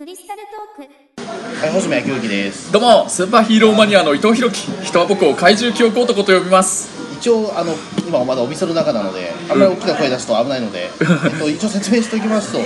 クリスタルトーク。はい、星野明之です。どうもスーパーヒーローマニアの伊藤弘樹。人は僕を怪獣記憶男と呼びます一応、あの、今はまだお店の中なので、あんまり大きな声出すと危ないので、えっと、一応説明しておきますと、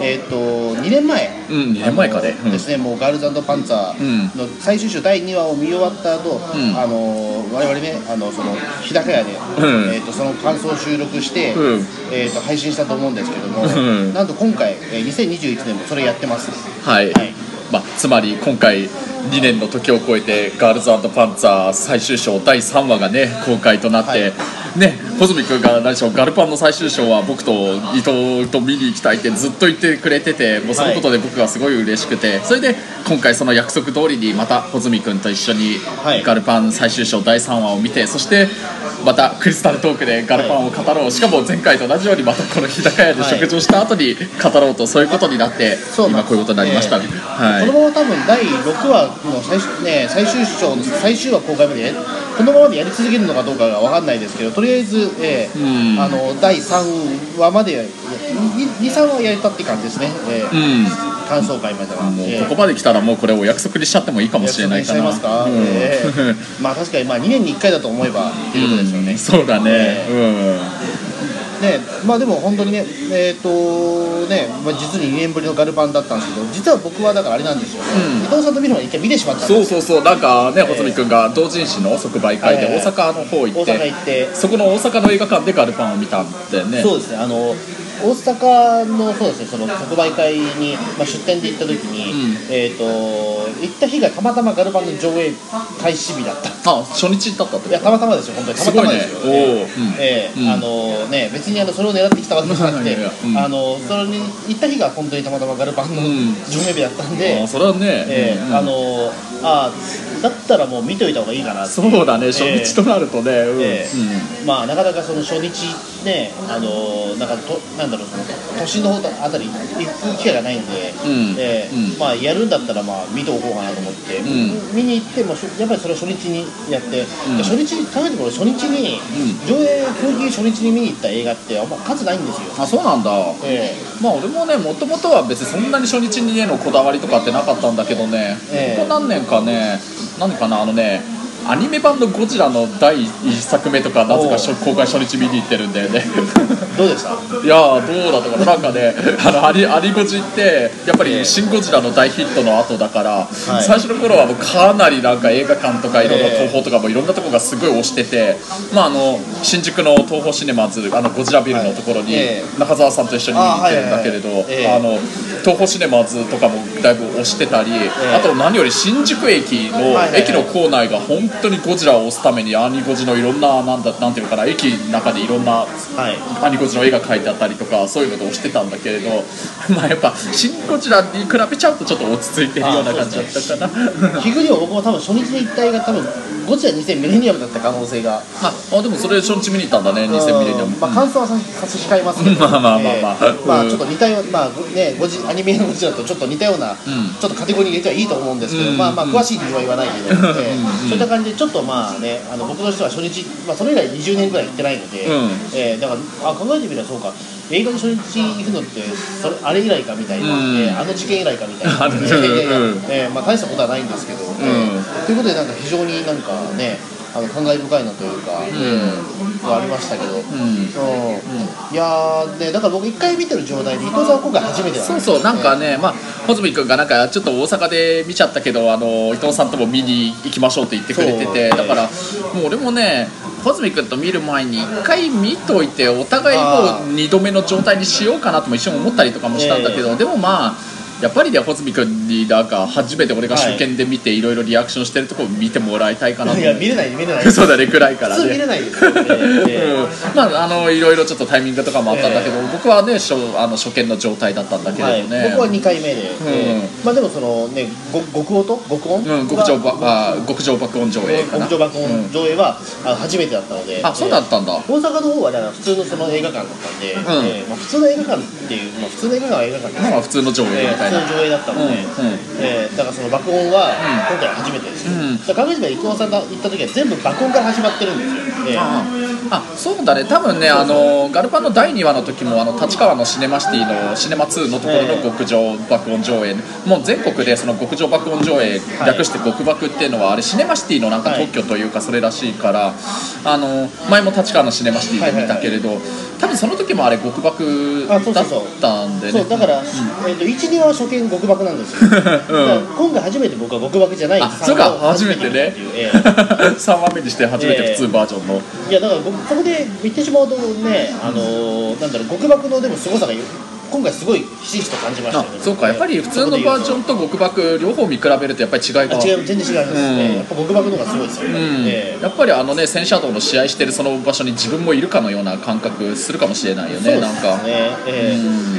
えっと、2年前、うん2年前かねうん。ですね、もうガールズパンツァーの最終章第2話を見終わった後、ん。あの、我々ね、あの、その、日高屋で、うん。えっと、その感想を収録して、うん。えっと、配信したと思うんですけども、ん。なんと今回、えー2021年もそれやってます。はい、はい。まあ、つまり今回2年の時を超えてガールズパンツァー最終章第3話がね公開となって、はい。ね穂積君が何でしょうガルパンの最終章は僕と伊藤と見に行きたいってずっと言ってくれててもうそのことで僕がすごい嬉しくて、それで今回その約束通りにまた穂積君と一緒にはい。ガルパン最終章第3話を見てそしてまたクリスタルトークでガルパンを語ろう、しかも前回と同じようにまたこの日高屋で食事をした後に語ろうとそういうことになって、今こういうことになりました。ね、はい。このまま多分第6話の最終,、ね、最終章の最終話公開までこのままでやり続けるのかどうかが分かんないですけどとりあえず、えーうん。あの第3話まで23話やれたって感じですね、えーうん。感想会までは、ここまで来たらもうこれを約束にしちゃってもいいかもしれないかな。ますか、うん。えー。まあ確かにまあ2年に1回だと思えばっていうことですよね、う んそうだね、えねまあでも本当にねえっ、とね、まあ、実に2年ぶりのガルパンだったんですけど実は僕はだからあれなんですよ。ね、うん。伊藤さんと見るのに一回見てしまったんです。そうそうそう。なんかね穂積君が同人誌の即売会で大阪の方行って、大阪行って。そこの大阪の映画館でガルパンを見たんだよね。そうですね。あの大阪のそうですねその即売会に、まあ、出店で行った時に、えっ、と行った日がたまたまガルパンの上映開始日だった。あ初日だったっていやたまたまですよ本当に。たまたまですよ。すねおーうん。ええうん。あのね別にあのそれを狙ってきたわけじゃなくてあのそれに行った日が本当にたまたまガルパンのうん。上映日だったんで、あそれはね、ええうんあのあだったらもう見といた方がいいかなそうだね。初日となるとね、うん。ええ。まあなかなかその初日ねあのなんかとなんだろうその都心の方あたり行く機会がないんで、うん。ええ。うん。まあやるんだったらまあ見ておこうかなと思って、ん。見に行ってもしやっぱりそれを初日にやって、ん。初日考えても初日に、上映風紀初日に見に行った映画ってあんま数ないんですよ。あそうなんだ。えまあ俺もねもともとは別にそんなに初日にへのこだわりとかってなかったんだけどね、ええ。ここ何年かね何かな？あのねアニメ版のゴジラの第1作目とかなぜか初公開初日見に行ってるんだよね。えどうでした？いやーどうだったかな。なんかね あのアニアニゴジってやっぱり「シン・ゴジラ」の大ヒットの後だから、最初の頃はもうかなりなんか映画館とかいろんな東宝とかもいろんなとこがすごい推してて、まああの新宿の東宝シネマズあのゴジラビルのところに中澤さんと一緒に見に行ってるんだけれど、東宝シネマズとかもだいぶ推してたり、あと何より新宿駅の、駅の構内が本当にゴジラを推すためにアニゴジのいろんななんだなんていうのかな駅の中でいろんなはい。アニゴジの絵が描いてあったりとかそういうので押してたんだけれど まあやっぱ「シン・ゴジラ」に比べちゃうとちょっと落ち着いてるような感じだったかな。奇遇にも僕も多分初日に行った映画多分ゴジラ2000ミレニアムだった可能性が。ああでもそれ初日見に行ったんだね2000ミレニアム、まあ、感想はさ差し控えますけど、まあまあまあまあ。えーまあうん。ちょっと似たような、まあね、ゴジアニメのゴジラとちょっと似たような、ん。ちょっとカテゴリーに入れてはいいと思うんですけど、うん。まあまあ詳しい理由は言わないけど、そういった感じでちょっとまあねあの僕としては初日、まあ、それ以来20年ぐらい行ってないので、うん。えーだからあ考えてみればそうか。映画に初日行くのってそれあれ以来かみたいな、うん。えーあの事件以来かみたいな、ええーまあ、大したことはないんですけど、えーということでなんか非常になんかねあの感慨深いなというか、えーはありましたけど、うん。うん。いやーねだから僕一回見てる状態で伊藤さんは今回初めてなんそうそうなんかね、まあ、穂積君がなんかちょっと大阪で見ちゃったけどあの伊藤さんとも見に行きましょうって言ってくれててだからもう俺もね穂積君と見る前に一回見といてお互いもう2度目の状態にしようかなとも一瞬思ったりとかもしたんだけど、でもまあやっぱりね穂積君になんか初めて俺が初見で見ていろいろリアクションしてるところを見てもらいたいかなと。いや見れない見れない。そうだね暗いからね。普通見れないですよね、えうん。まああのいろいろちょっとタイミングとかもあったんだけど、僕はね初あの初見の状態だったんだけーはいれどね、僕は2回目で、えーまあでもそのねご極音と？極音？うん、極上ばあ極上爆音上映かな。極上爆音上映は、あの初めてだったのであそうだったんだ、大阪の方はだから普通のその映画館だったんで、ん。えーまあ、普通の映画館っていう、まあ、普通の映画館は映画館ですまあ普通の上映えーみたいな、普通の上映だったので、うんうん。えーだからその爆音は今回初めてですよ、うん。だから考えてみれば伊藤さんが行った時は全部爆音から始まってるんですよ、えーああそうだね。多分ねあのガルパンの第2話の時もあの立川のシネマシティのシネマ2のところの極上爆音上映、もう全国でその極上爆音上映、はい。略して極爆っていうのはあれシネマシティのなんかはい。特許というかそれらしいから、あの前も立川のシネマシティで見たけれど、多分その時もあれ極爆だったんでね。だから、えー、と12話は初見極爆なんですよ、今回初めて僕は極爆じゃないあそうか。初めてね。え3 話目にして初めて普通バージョンの、いやだから僕ここで言ってしまうとね、あのーなんだろう極爆のでも凄さが今回すごいひしひしと感じましたね。そうか。やっぱり普通のバージョンと極爆両方見比べるとやっぱり違いが。あ違う全然違います。ね、うん。やっぱ極爆の方がすごいですよね、うん。ええ。やっぱりあのね戦車道の試合してるその場所に自分もいるかのような感覚するかもしれないよねなんかそうですね、え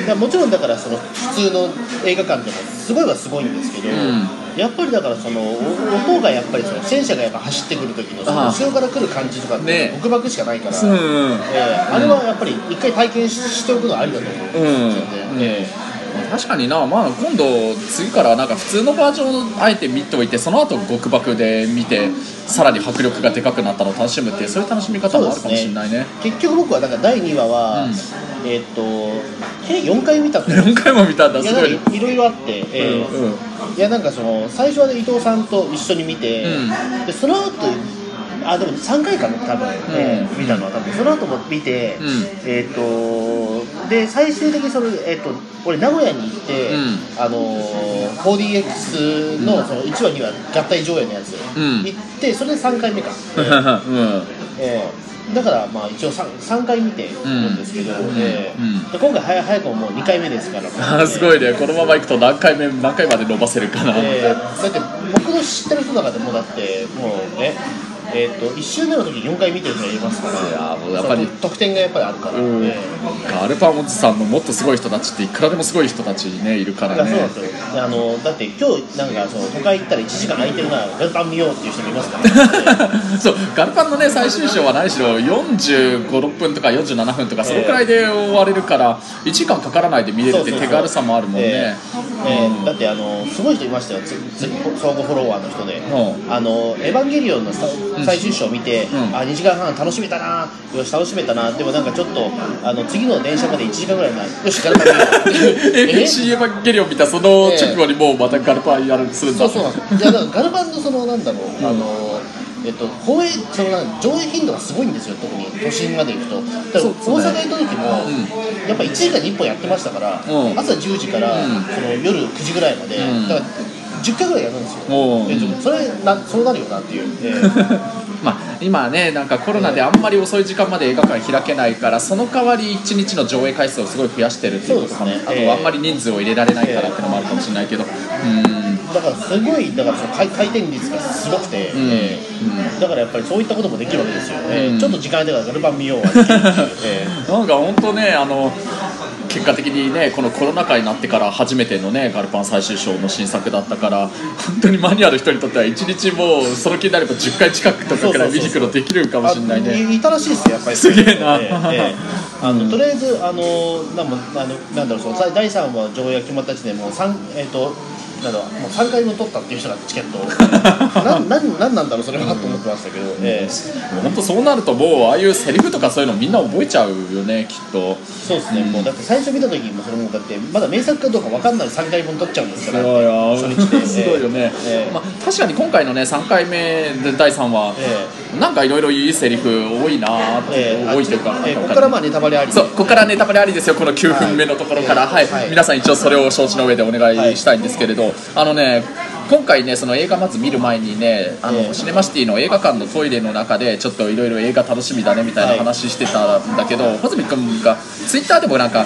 え。うん。もちろんだからその普通の映画館でもすごいはすごいんですけど、んやっぱりだからそのお音がやっぱりその戦車がやっぱ走ってくる時のその後ろから来る感じとかってね。極爆しかないから、うんうん。ええ。あれはやっぱり一回体験ししておくのはありだと思うんですよね、うんえ確かにな、まあ、今度次からなんか普通のバージョンをあえて見ておいてその後極爆で見てさらに迫力がでかくなったのを楽しむっていうそういう楽しみ方もあるかもしれないね。え結局僕はだから第2話は、うん。えっ、と計4回見たって。4回も見たんだいやすごいなんかい。ろいろあって、ええうんうん。いやなんかその最初は、ね、伊藤さんと一緒に見て、うでその後あでも3回かな多分、えー見たのは多分。その後も見て、うん。えっ、とで最終的にその、えっと俺名古屋に行って、うん。あのー 4DX のその1話2話合体上映のやつ、うん。行ってそれで3回目か、え ーうんえーだからまあ一応 3, 3回見てるんですけど、えーう今回早早くももう2回目ですから、あーすごいね。このままいくと何回目何回まで伸ばせるかな、えーだって僕の知ってる人の中でもうだってもうねえー、と1周目の時4回見てる人がいますから。いやもうやっぱり。得点がやっぱりあるから、うん。えガルパンおじさんのもっとすごい人たちっていくらでもすごい人たちねいるからね。やそうあのだって今日なんかその都会行ったら1時間空いてるならガルパン見ようっていう人もいますから、ね そうガルパンのね最終章は何しろ4 5 6分とか47分とかそのくらいで終われるから1時間かからないで見れるって手軽さもあるもんね。えーえーだってあのすごい人いましたよ。つつ相互フォロワーの人で、うあのエヴァンゲリオンのさ最終章を見て、ん。あ2時間半楽しめたな。よし楽しめたな。でもなんかちょっとあの次の電車まで1時間ぐらい前よしガルパン見ようえ FC エヴァンゲリオン見たその直後にもうまたガルパンやるするんだ。そうそうなんです。いやだからガルパンのそのなんだろう、あのえっと、放映そのなん上映頻度がすごいんですよ特に。都心まで行くと。だからそう大阪行った時も、やっぱ1時間に1本やってましたから、うん。朝10時から、うん。その夜9時ぐらいまで、ん。だから10回ぐらいやるんですよ、うんでそれなそうなるよなっていう、えー。まあ今ねなんかコロナであんまり遅い時間まで映画館開けないからその代わり1日の上映回数をすごい増やしてるっていうことかね。ええあとあんまり人数を入れられないからっていうのもあるかもしれないけど。うん。だからすごいだからその回回転率がすごくて、ん。えー。だからやっぱりそういったこともできるわけですよ、えーうん。ちょっと時間空いてからガルパン見よう。はえー。なんか本当ねあの結果的にねこのコロナ禍になってから初めてのねガルパン最終章の新作だったから本当にマニュアル人にとっては1日もうその気になれば10回近くとかくらい見に行くのできるかもしれないね。あいいたらしいですよやっぱり。すげえな。ええええ。あのとりあえずあのなんもあのなんだろう第第3話上映が決まった時点でもう三えっ、となんもう3回分取ったっていう人がチケットを。なんなんなんなんだろうそれはと思ってましたけど、ええ。もう本当そうなるともうああいうセリフとかそういうのみんな覚えちゃうよねきっと。そうですね、もうだって最初見た時もそれもだってまだ名作かどうか分かんない3回分取っちゃうんですから。すごい。よ初日ですごいよね、ええ。まあ、確かに今回のね3回目で第3話、えなんかいろいろいいセリフ多いなーって、ええ。多いというか、ええ。ここからまあネタバレあり。そうここからネタバレありですよこの9分目のところから、はい。はい。皆さん一応それを承知の上でお願い。したいんですけれど、あのね今回ねその映画まず見る前にねあの、ええ。シネマシティの映画館のトイレの中でちょっといろいろ映画楽しみだねみたいな話してたんだけど、穂積君がツイッターでもなんか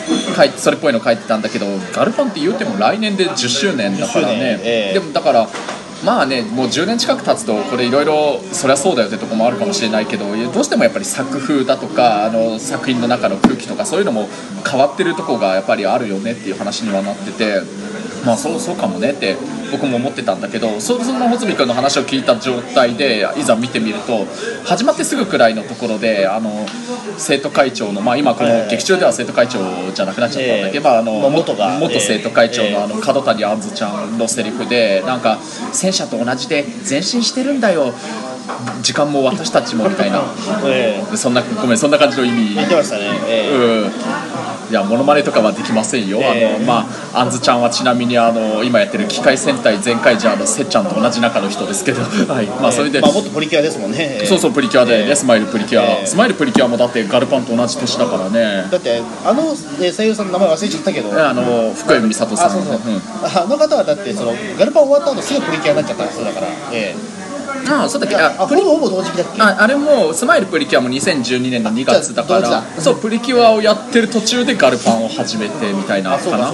それっぽいの書いてたんだけどガルパンって言うても来年で10周年だから10周ね年、ええ。でもだからまあねもう10年近く経つとこれいろいろそりゃそうだよってとこもあるかもしれないけどどうしてもやっぱり作風だとかあの作品の中の空気とかそういうのも変わってるとこがやっぱりあるよねっていう話にはなってて。まあそうそうかもねって僕も思ってたんだけどそその穂積君の話を聞いた状態でいざ見てみると始まってすぐくらいのところであの生徒会長の、まあ、今この劇中では生徒会長じゃなくなっちゃったんだけど、ええ。まあ、あのまあ元が元生徒会長ええ。のあの角谷杏ちゃんのセリフでなんか戦車と同じで前進してるんだよ時間も私たちもみたいな。えそんなごめんそんな感じの意え味。言ってましたね。ええ。うん。いやモノマネとかはできませんよ、ええ。あのまああんずちゃんはちなみにあの今やってる機械戦隊全開ジャーのせっちゃんと同じ中の人ですけど。はい。まあそれで、まあ、元プリキュアですもんね、ええ。そうそうプリキュアでね、ええ。スマイルプリキュア、ええ。スマイルプリキュアもだってガルパンと同じ年だからね。だってあの、えー声優さんの名前忘れちゃったけど。あの福山美里さん。あそうそう、あの方はだってそのガルパン終わった後すぐプリキュアになっちゃった人だから。えうん、ああそうだっけ？あプリあほぼほぼ同時期だっけ？ああれもスマイルプリキュアも2012年の2月だからそうプリキュアをやってる途中でガルパンを始めてみたいなかな？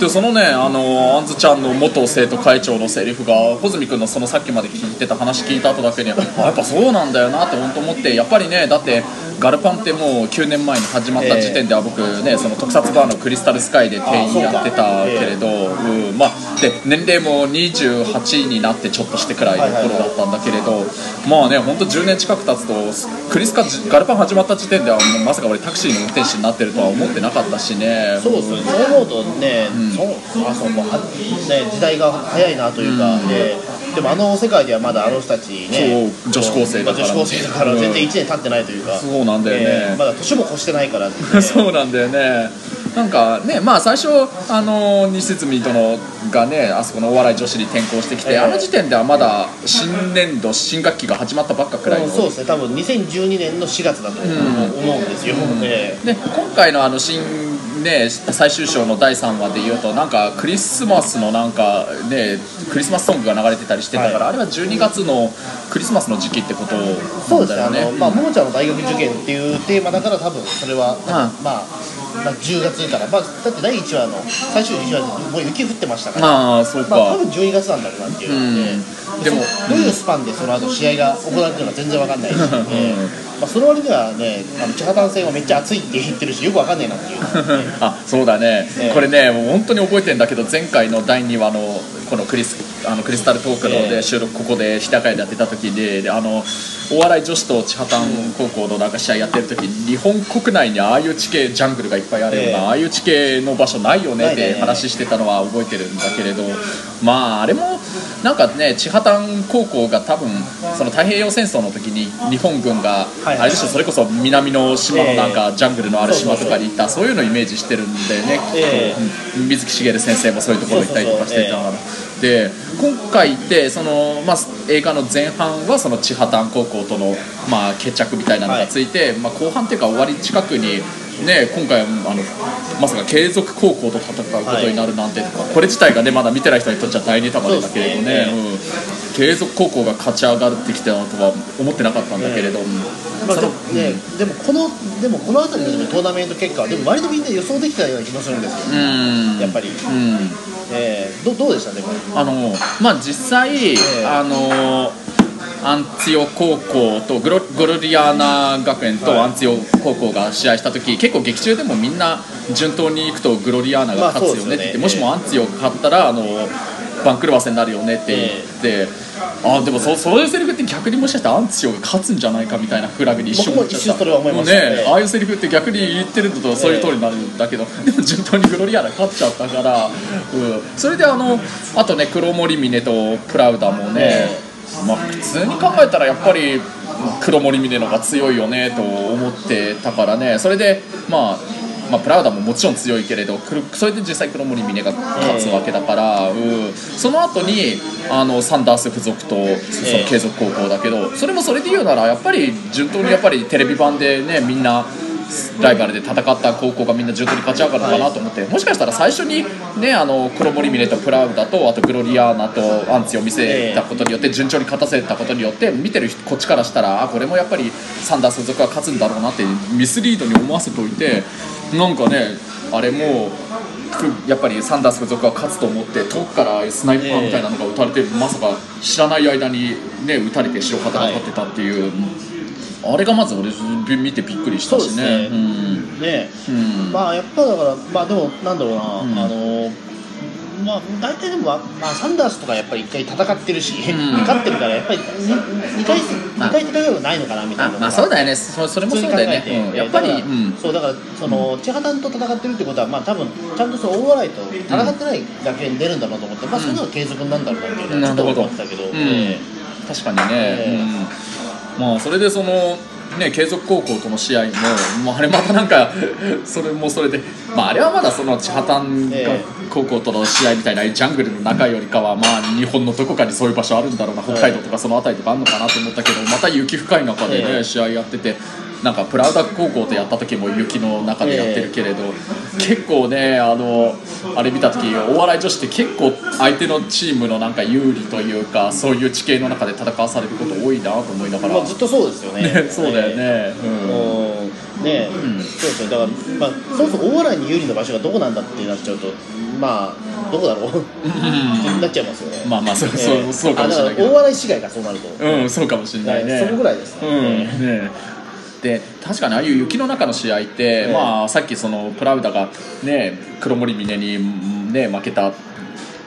でそのねあのあんずちゃんの元生徒会長のセリフが穂積君のそのさっきまで聞いてた話聞いた後だけにあ やっぱそうなんだよなって本当思ってやっぱりねだってガルパンってもう9年前に始まった時点では僕ねその特撮バーのクリスタルスカイで店員やってたけれど、うん。まあで年齢も28になってちょっとしてくらいの頃だったんだけれど、まあね本当10年近く経つとクリスカガルパン始まった時点ではまさか俺タクシーの運転手になってるとは思ってなかったしね。そうですそう思うとね、そうあそうもうはね時代が早いなというか、ええでもあの世界ではまだあの人たちねそう女子高生だから。まあ女子高生だからうん。全然1年経ってないというか、そうなんだよね。ええまだ年も越してないから、ね、そうなんだよねなんかねまあ最初あの西堤殿がねあそこのお笑い女子に転校してきて、ええ。あの時点ではまだ新年度新学期が始まったばっかくらいの、そうですね。多分2012年の4月だと思うん。ですよ、ええ。で今回のあの新ね最終章の第3話で言うとなんかクリスマスのなんかねクリスマスソングが流れてたりしてたから、はい。あれは12月のクリスマスの時期ってことそうですね。あの、まあ、ももちゃんの大学受験っていうテーマだから多分それは、うん。まあ、まあ10月から、まあ、だって第1話の最終1話でもう雪降ってましたから、ああそうか、まあ、多分12月なんだろうなっていう、うん。ええでもそどういうスパンでその後試合が行われてるのか全然わかんないし、ええまあ、その割にはねあの千葉丹戦はめっちゃ熱いって言ってるしよくわかんないなっていう、あそうだね、ええ。これねもう本当に覚えてるんだけど前回の第2話のこのクリスあのクリスタルトークのええ。で収録ここで日高屋でやってた時でであのお笑い女子と千葉丹高校のなんか試合やってる時日本国内にああいう地形ジャングルがいっぱいあるような、ええ。ああいう地形の場所ないよねって話してたのは覚えてるんだけれどまああれもなんかね千葉丹高校が多分その太平洋戦争の時に日本軍が、はいあれでしょそれこそ南の島のなんかジャングルのある島とかに行ったそういうのをイメージしてるんだよね、えうん。水木しげる先生もそういうところ行ったりとかしてたからで今回ってその、まあ、映画の前半はその千葉丹高校との、まあ、決着みたいなのがついて、まあ、後半っていうか終わり近くに、ね、今回はあのまさか継続高校と戦うことになるなんて、これ自体がねまだ見てない人にとっちゃ大ネタバレだけれどね継続高校が勝ち上がってきたとは思ってなかったんだけれど、まあ、でもね、でもこのでもこの辺りのトーナメント結果はでも割とみんな予想できたような気もするんですよ、うん。やっぱり、うんえー、どどうでした？ねあのまあ実際、えあのアンツィオ高校とグログロリアーナ学園とはい。アンツィオ高校が試合した時、結構劇中でもみんな順当にいくとグロリアーナが勝つよねって言って、まあね。もしもアンツィオが勝ったらあの番狂わせになるよねって言って、あでもそそういうセリフって逆にもしかしたらアンツィオが勝つんじゃないかみたいなフラグに一瞬も一瞬それは思いました。ねねああいうセリフって逆に言ってるのとそういう通りになるんだけど、で も順当にグロリアーナ勝っちゃったから、うん、それであのあとね黒森峰とプラウダもね、まあ、普通に考えたらやっぱり黒森峰の方が強いよねと思ってたからね。それでまあまあ、プラウダももちろん強いけれどそれで実際黒森峰が勝つわけだから、うん、その後にあのサンダース付属とその継続高校だけどそれもそれで言うならやっぱり順当にやっぱりテレビ版でねみんなライバルで戦った高校がみんな順当に勝ち上がるのかなと思って、もしかしたら最初にねあの黒森峰とプラウダとあとグロリアーナとアンツィを見せたことによって順調に勝たせたことによって見てる人こっちからしたらあこれもやっぱりサンダース付属は勝つんだろうなってミスリードに思わせておいてなんかねあれもくやっぱりサンダース付属は勝つと思って遠くからスナイパーみたいなのが撃たれて、まさか知らない間にね撃たれて白旗が立ってたっていう、あれがまず俺見てびっくりしたしね。ね。うん。ね。うん。まあやっぱだからまあでもなんだろうな、うん。あのまあ大体でも、まあ、サンダースとかやっぱり一回戦ってるし、ん。勝ってるからやっぱり 2, 回まあ。二回戦うのないのかなみたいなあまあそうだよね。そそれもそうだよね、うん。やっぱり、うん。そうだからその千葉丹と戦ってるってことはまあ多分ちゃんとその大笑いと戦ってないだけに出るんだろうと思って、まあそういうのが継続なんだろうなっていうのはちょっと思ってたけど、確かにね、え。うん、まあそれでそのね継続高校との試合も、まあ、あれまたなんか それもそれで、まあ、あれはまだその千畑え高校との試合みたいなジャングルの中よりかはまあ日本のどこかにそういう場所あるんだろうな北海道とかその辺りとかあるのかなと思ったけどまた雪深い中でね、ええ試合やってて。なんかプラウダ高校とやった時も雪の中でやってるけれど、結構ねあのあれ見た時お笑い女子って結構相手のチームのなんか有利というかそういう地形の中で戦わされること多いなと思いながら、まあ、ずっとそうですよね。ねそうだよね、うん。もうね、そうですねだから、まあ、そもそも大笑いに有利な場所がどこなんだってなっちゃうとまあどこだろう。ってなっちゃいますよね。まあまあそう,、えそうえそうかもしれないけど。大笑い市街がそうなると、うんそうかもしれないね。そこぐらいですね、うん。ねで確かにああいう雪の中の試合って、ええ。まあ、さっきそのプラウダが、ね、黒森峰に、ね、負けた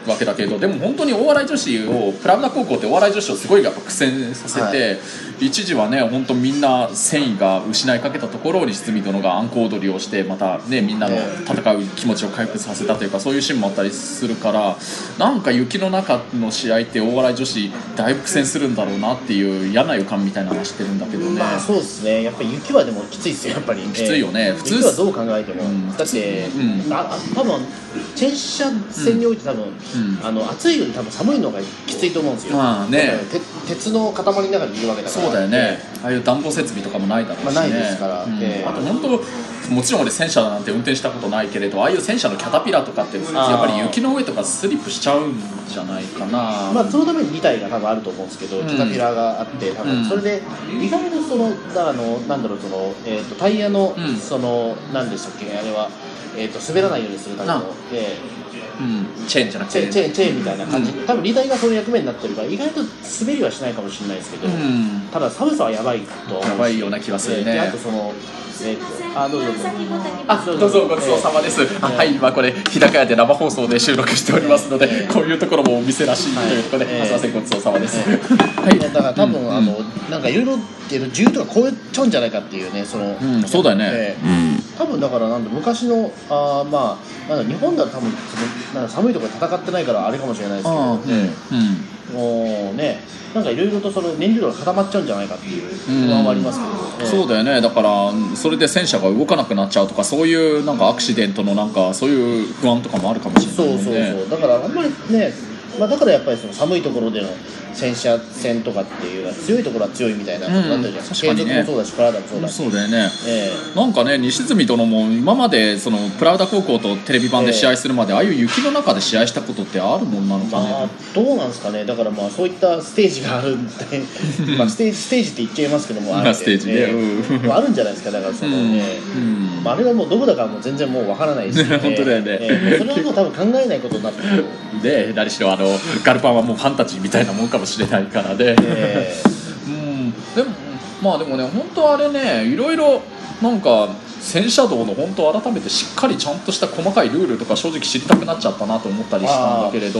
わけだけどでも本当に大笑い女子をプラウダ高校ってお笑い女子をすごいやっぱ苦戦させて、はい。一時はね本当みんな戦意が失いかけたところに堤殿がアンコ踊りをしてまたねみんなの戦う気持ちを回復させたというかそういうシーンもあったりするからなんか雪の中の試合って大笑い女子だいぶ苦戦するんだろうなっていう嫌な予感みたいなのはしてるんだけどね。まあそうですね。やっぱり雪はでもきついですよやっぱりきついよね。普通雪はどう考えても、うん。だって、うん。ああ多分チェンシャ戦において多分、んあの暑いより多分寒いのがきついと思うんですよ。まあね。鉄の塊の中にいるわけだから。そうだよね、ああいう暖房設備とかもないだろうしね、まあないですから。うん。ええ。あと本当もちろん俺戦車なんて運転したことないけれどああいう戦車のキャタピラとかってやっぱり雪の上とかスリップしちゃうんじゃないかな、まあ、そのために2体が多分あると思うんですけど、うん。キャタピラーがあって多うん。分それで意外とそのあのなんだろうその、えー、とタイヤの、うん。その何でしたっけあれは、えー、と滑らないようにするためのあ、えうん、チェーンじゃなくて。ーチェチェチェーンみたいな感じ、う多分リタイがその役目になってるから意外と滑りはしないかもしれないですけど、うん。ただ寒さはやばいとやばいような気がするね。えーであとその、えー、とあどうぞどうぞ。あどうぞごちそうさまです、あはい今これ日高屋で生放送で収録しておりますので、ええこういうところもお店らしいというところで、はい。あすいませんごちそうさまです、えはい。だから多分、うんあのなんかいろいろえーと重とか超えちゃうんじゃないかっていうねその、うんそうだよね、えー。うん多分だからなんだ昔のあーまあなんだ日本だと多分そのなんか寒いところで戦ってないからあれかもしれないですけど、ああうん。えうん。えもうねなんかいろいろとその燃料が固まっちゃうんじゃないかっていう不安はありますけど、ええそうだよね。だからそれで戦車が動かなくなっちゃうとかそういうなんかアクシデントのなんかそういう不安とかもあるかもしれないそうそうそう。だからあんまりね、まあ、だからやっぱりその寒いところでの戦車戦とかっていうのは強いところは強いみたいなことになってるじゃないですか、うね。もそうだし体もそうだし、そうだよね。えなんかね西住殿も今までそのプラウダ高校とテレビ版で試合するまで、ああいう雪の中で試合したことってあるもんなのかえまあね、どうなんですかね。だからまあそういったステージがあるんで まあステージステージって言っちゃいますけどもまあステージね。えうん。まああるんじゃないですか。だからその、うん。まあ、あれはもうどこだかもう全然もうわからないし、ね 本当だよね。ええ。それはもう多分考えないことになってくるで何しろあのガルパンはもうファンタジーみたいなもんかもしれないからね、えうん。でもまあでもね本当あれねいろいろなんか戦車道の本当改めてしっかりちゃんとした細かいルールとか正直知りたくなっちゃったなと思ったりしたんだけれど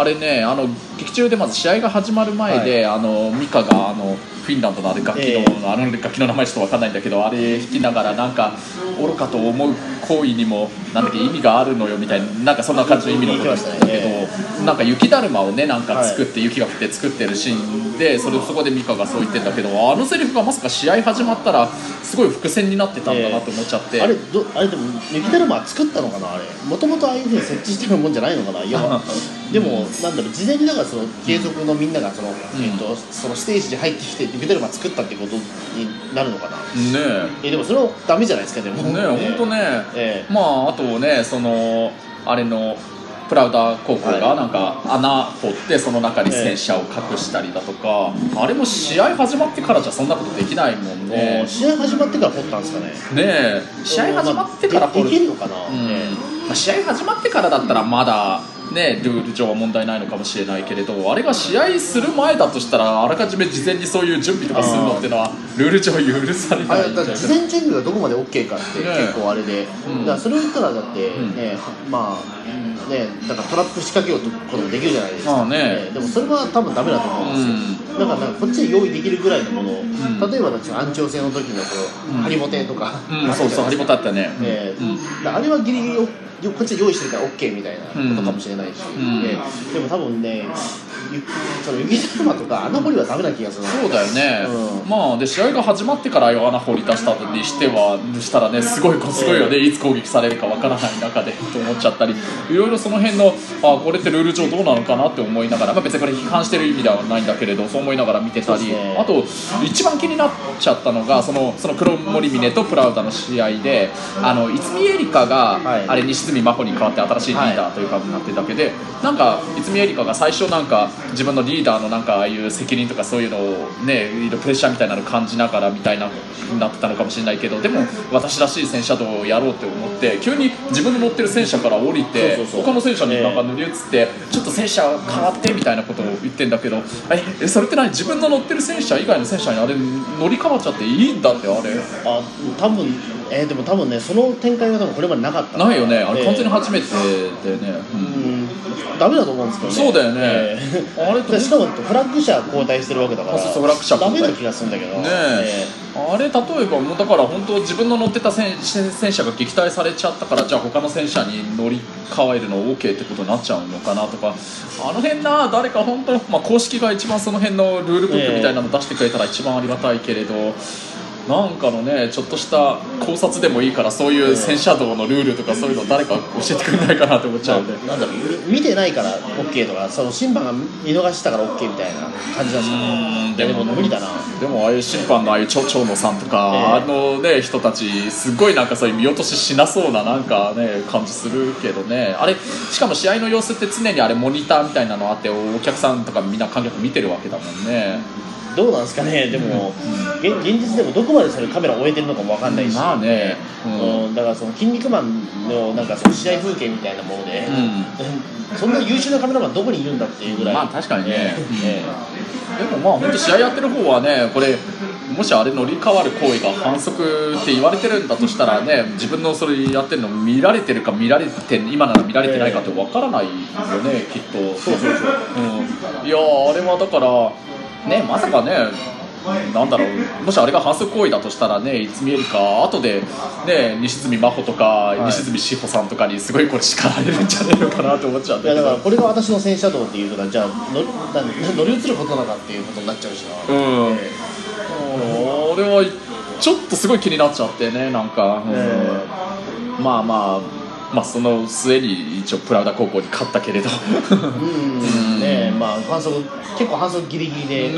あれねあの劇中でまず試合が始まる前で、あのミカがあのフィンランドのあれ楽器の、えあの楽器の名前ちょっと分かんないんだけどあれ弾きながらなんか愚かと思う行為にもなんだっけ意味があるのよみたいななんかそんな感じの意味のことだったんだけど、言ってなんか雪だるまをねなんか作って、雪が降って作ってるシーンでそれそこでミカがそう言ってんだけどあのセリフがまさか試合始まったらすごい伏線になってたんだなと思っちゃって、えあれどあれでも雪だるまは作ったのかなあれ。もともとああいうふうに設置してるもんじゃないのかないや でもなんだろう事前にだからその継続のみんながその、えっとそのステージに入ってきて雪だるま作ったってことになるのかな。ねえ。でもそれはダメじゃないですかでも。えねえ。本当ね、えまああとねそのあれのプラウダ高校がはい。なんか穴掘ってその中に戦車を隠したりだとか、あれも試合始まってからじゃそんなことできないもんもねう試合始まってから掘ったんですかね。ねえ。試合始まってからでできるのかな、うん。え。まあ、試合始まってからだったらまだねルール上は問題ないのかもしれないけれどあれが試合する前だとしたらあらかじめ事前にそういう準備とかするのってのはルール上許されあないだって事前準備がどこまで OK かって結構あれで、うん。だからそれを言ったらだって、ん。ねまあねだからトラップ仕掛けようとこともできるじゃないですか、まあね。でもそれは多分ダメだと思うんですよ、だからこっちで用意できるぐらいのもの例えばなんか安長戦の時のこの、うん。ハリボテとか、うん、そうそう張本あったね、えーうん。だからあれはギリギリよよこっちで用意してるから OK みたいなことかもしれないし、でも多分ねゆその雪だるまとか穴掘りはダメな気がするな。そうだよね、うん。まあで試合が始まってから穴掘り出したにしてはしたらねすごいすごいよね、いつ攻撃されるかわからない中でと思っちゃったり。いろいろその辺のあこれってルール上どうなのかなって思いながら、まあ、別にこれ批判してる意味ではないんだけれどそう思いながら見てたり、あと一番気になっちゃったのがそのその黒森峰とプラウダの試合であの泉エリカが、はい。あれ西住真帆に代わって新しいリーダーというかになってるだけで、なんか泉エリカが最初なんか自分のリーダーのなんかああいう責任とかそういうのをねいろいろプレッシャーみたいなのを感じながらみたいななってたのかもしれないけどでも私らしい戦車道をやろうって思って急に自分の乗ってる戦車から降りてそうそうそう他の戦車になんか乗り移ってちょっと戦車変わってみたいなことを言ってんだけどええそれって何？自分の乗ってる戦車以外の戦車にあれ乗り換わっちゃっていいんだってあれ。あ多分えーでも多分ねその展開は多分これまでなかった。ないよね。あれ完全には初めてでね、うん。うんダメだと思うんですけどね。そうだよね。えー。あれ しかもフラッグ車交代してるわけだから。あそうそうフラッグ車ダメな気がするんだけど。ねえ。あれ例えばもうだから本当自分の乗ってた戦戦車が撃退されちゃったからじゃあ他の戦車に乗り換えるの OK ってことになっちゃうのかなとか。あの辺な誰か本当、まあ、公式が一番その辺のルールブックみたいなの出してくれたら一番ありがたいけれど。なんかのねちょっとした考察でもいいからそういう戦車道のルールとかそういうの誰か教えてくれないかなって思っちゃうんで、なんだろう見てないから OK とかその審判が見逃したから OK みたいな感じなんですかでも無理だな。でもああいう審判のああいう蝶々野さんとか、ええ。あのね人たちすごいなんかそういう見落とししなそうななんかね感じするけどね。あれしかも試合の様子って常にあれモニターみたいなのあってお客さんとかみんな観客見てるわけだもんねどうなんですかね？でも現現実でもどこまでそれカメラを終えてるのかもわかんないし。まあね。うん。うん。だからその「筋肉マン」のなんかその試合風景みたいなもので、そんな優秀なカメラマンどこにいるんだっていうぐらい。まあ確かにね。ええ。えでもまあ本当試合やってる方はねこれもしあれ乗り換わる行為が反則って言われてるんだとしたらね自分のそれやってるの見られてるか見られて今なら見られてないかってわからないよねきっと。そうそうそう、うん、いやーあれはだからねまさかねなんだろうもしあれが反則行為だとしたらね、泉エリカ、後で、ね、西住真帆とか、い。西住志保さんとかにすごいこれ叱られるんじゃないのかなと思っちゃうんいやだからこれが私の戦車道っていうのがじゃあ乗な乗り移ることなのかっていうことになっちゃうしな、うん。え俺はちょっとすごい気になっちゃってねなんか、うん。え。まあまあまあその末に一応プラウダ高校に勝ったけれど。えうん。ねえまあ反則結構反則ギリギリで、ね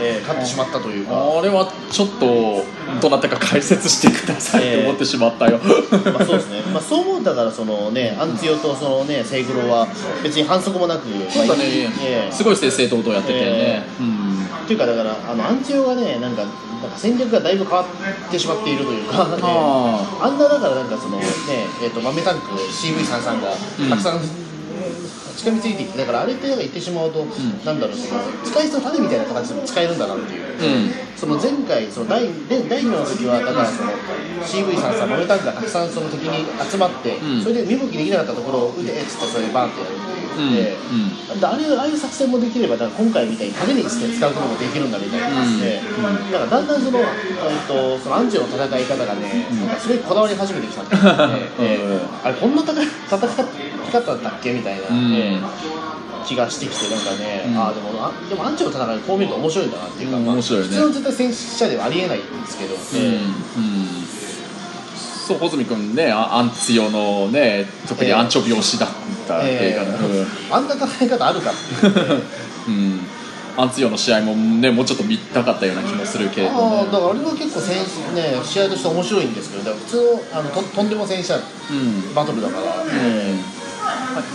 え。え勝ってしまったというか、あれはちょっとどなたか解説してくださいって思ってしまったよ、まあそうですね、まあ、そう思うだからそのねアンツヨとそのねセイグロは別に反則もなくそうだね、ええ。すごい正々堂々やっててね、えうん。っていうかだからあのアンツヨがねなんかなんか戦略がだいぶ変わってしまっているというか、ね。ああんなだからなんかそのねえっ、と豆タンク CV33 がうんたくさん、しかみついていってだからあれって言ってしまうと、なんだろうその使い捨ての種みたいな形でも使えるんだなっていう。うん。その前回その第で第2話の時はだからその CV さんさ豆タンクがたくさんその敵に集まって、うん。それで見向きできなかったところを腕っつってそれでバンってやるっていう。ん。であれああいう作戦もできればだから今回みたいに派手にして使うこともできるんだみたいな感じで、だからだんだんその,、えっとそのアンジェの戦い方がね、なんかすごいこだわり始めてきたんですよね、でうんあれこんな戦い戦い方だったっけみたいな、うん。ええ気がしてきてなんかね、うん。ああでもあでもアンチの戦いこう見ると面白いんだなっていうか、面白いね。普通の絶対戦車ではありえないんですけど、うんうん。そう穂積君ねあアンツヨのね特にアンチョビ推しだった映画の、えーあんな戦い方あるかっていう うん。アンツヨの試合もねもうちょっと見たかったような気もするけれどああだねからあれは結構戦、ね、試合として面白いんですけど普通のあのととんでも戦車うん。バトルだから、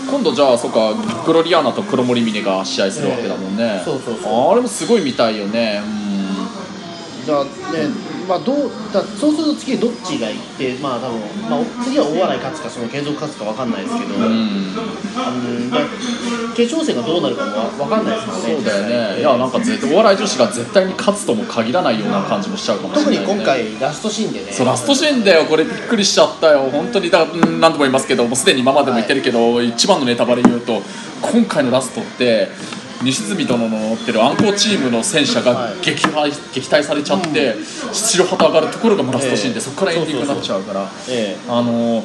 今度じゃあそうかグロリアーナと黒森峰が試合するわけだもんね、ええそうそうそう。あれもすごい見たいよね。じゃあねまあどうだそうすると次どっちがいってまあ多分、まあ、次は大洗勝つかその継続勝つかわかんないですけど、うん、うんうんだ決勝戦がどうなるかもわわかんないですからねそうだよね、ええいやなんか絶対お笑い女子が絶対に勝つとも限らないような感じもしちゃうかもしれ特ない、ね、に今回ラストシーンでねそうラストシーンだよこれびっくりしちゃったよ。本当にだうん何度も言いますけどもうすでに今までも言ってるけど、一番のネタバレ言うと今回のラストって西住殿の乗ってる暗号チームの戦車がはい撃破、撃退されちゃって、白旗上がるところがラストシーンで、ええ。そこからエンディングになっちゃうから。ええ。あの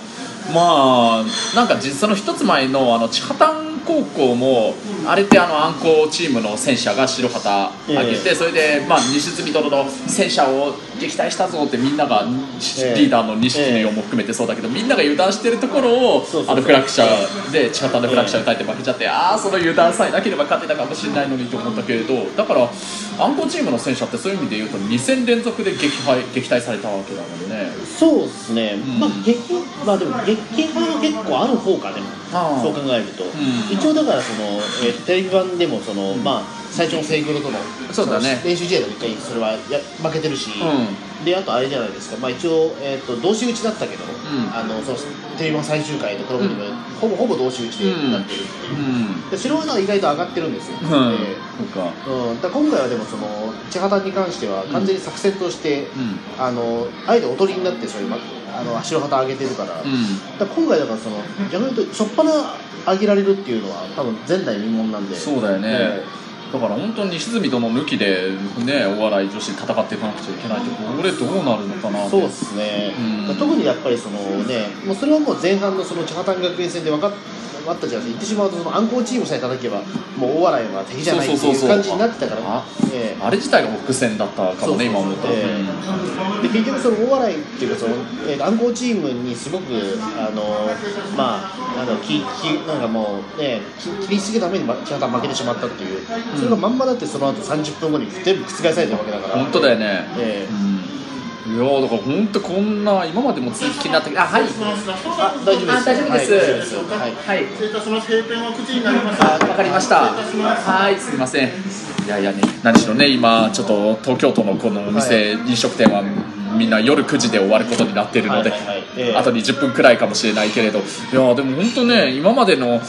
まあなんか実際の一つ前のあのチハタン高校もあれってあの暗号チームの戦車が白旗上げて、ええそれで、まあ、西住殿の戦車を撃退したぞってみんなが、ええ。リーダーの西木も含めてそうだけど、みんなが油断してるところをあのフラクシャーで千畑のフラクシャー打たれて負けちゃって、ああその油断さえなければ勝てたかもしれないのにと思ったけれどだから暗号チームの戦車ってそういう意味で言うと2戦連続で撃敗撃退されたわけだもんね。そうですね、ん。まあ撃まあでも撃破は結構ある方かでも。そう考えると、ん。一応だからその、えーテレビ版でもその、まあ最初のセイクロとのそうだねの練習試合でも一回それはや負けてるし、うであとあれじゃないですか、まあ、一応、えー、と同士打ちだったけど、んあのそのテレビ版最終回のプログラムでも、ほぼほぼ同士打ちでなってるっていう、うんで白は意外と上がってるんですよ、うん、でそうん、だ今回はでもその千畑に関しては完全に作戦として、うんあのあえておとりになってそういうあの白旗上げてるから,、うん。だから今回だからその逆に言うと初っ端上げられるっていうのは多分前代未聞なんで。そうだよね、えだから本当に西住殿抜きでねお笑い女子戦っていかなくちゃいけないってこれどうなるのかなって。そうですね、うん。特にやっぱりそのねもうそれはもう前半のその千畑学園戦で分かっ分かったじゃないですか言ってしまうとその暗号チームさえ叩けばもう大笑いは敵じゃないっていう感じになってたから。あええ。あれ自体が伏線だったかもね今思うと、ええで結局その大笑いっていうかその、えー暗号チームにすごくあのまあなんだろうききなんかもうねき切りすぎためにま千畑負けてしまったっていう。それがまんまだってその後30分後に全部覆されてるわけだから。本当だよね、ええいやーだから本当こんな今までも続き気になったけどあはい。あ大丈夫です。あ大丈夫です。はい。大丈夫ですはい。はい。失礼いたします。閉店は9時になりましわかりました。はいすみません。いやいやね何しろね今ちょっと東京都のこのお店、飲食店はみんな夜9時で終わることになっているので、あと20分くらいかもしれないけれど。いやでも本当ね今までの、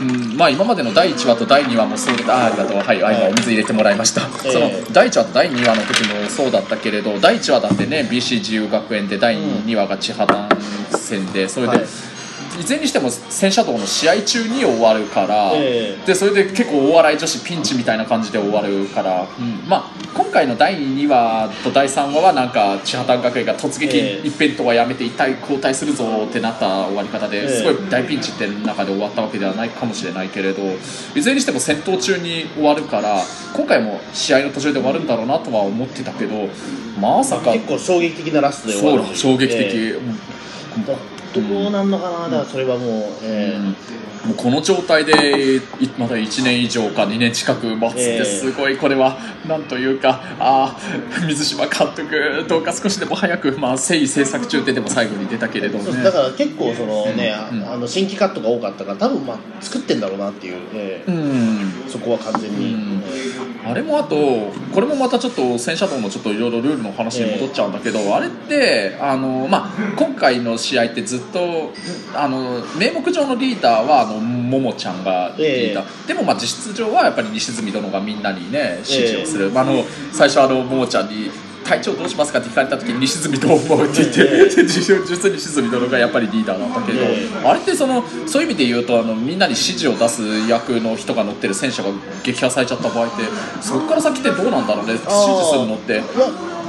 うん、まあ今までの第1話と第2話もそうだったあありがとうはい、あ今お水入れてもらいました、ええ。その第1話と第2話の時もそうだったけれど第1話だってね BC 自由学園で第2話が千畑戦でそれで、はいいずれにしても戦車道の試合中に終わるから、ええ。でそれで結構大笑い女子ピンチみたいな感じで終わるから、まあ、今回の第2話と第3話はなんか千畑学園が突撃ええ。一辺倒はやめて一体交代するぞってなった終わり方でええ。すごい大ピンチって中で終わったわけではないかもしれないけれどいずれにしても戦闘中に終わるから今回も試合の途中で終わるんだろうなとは思ってたけどまさか結構衝撃的なラストで終そうわるだ衝撃的、ええうんどうなんのかなだからそれはもう、ええ。もうこの状態でいまだ1年以上か2年近く待つってええ。すごいこれはなんというかああ水島監督どうか少しでも早くまあ誠意制作中ってでも最後に出たけれどね。だから結構そのね、うん。あの新規カットが多かったから多分まあ作ってんだろうなっていう、ええ。うん。そこは完全に、うん。えあれもあとこれもまたちょっと戦車道のちょっといろいろルールの話に戻っちゃうんだけど、あれってあの、まあ、今回の試合ってずっとあの名目上のリーダーはあのももちゃんがリーダー、でもまあ実質上はやっぱり西住殿がみんなにね指示をする、あの最初あのももちゃんに隊長どうしますか？って聞かれた時に西住どう思う？って言って、実実に西住殿がやっぱりリーダーなんだけど、えあれってそのそういう意味で言うとあのみんなに指示を出す役の人が乗ってる戦車が撃破されちゃった場合ってそこから先ってどうなんだろうね？指示するのって。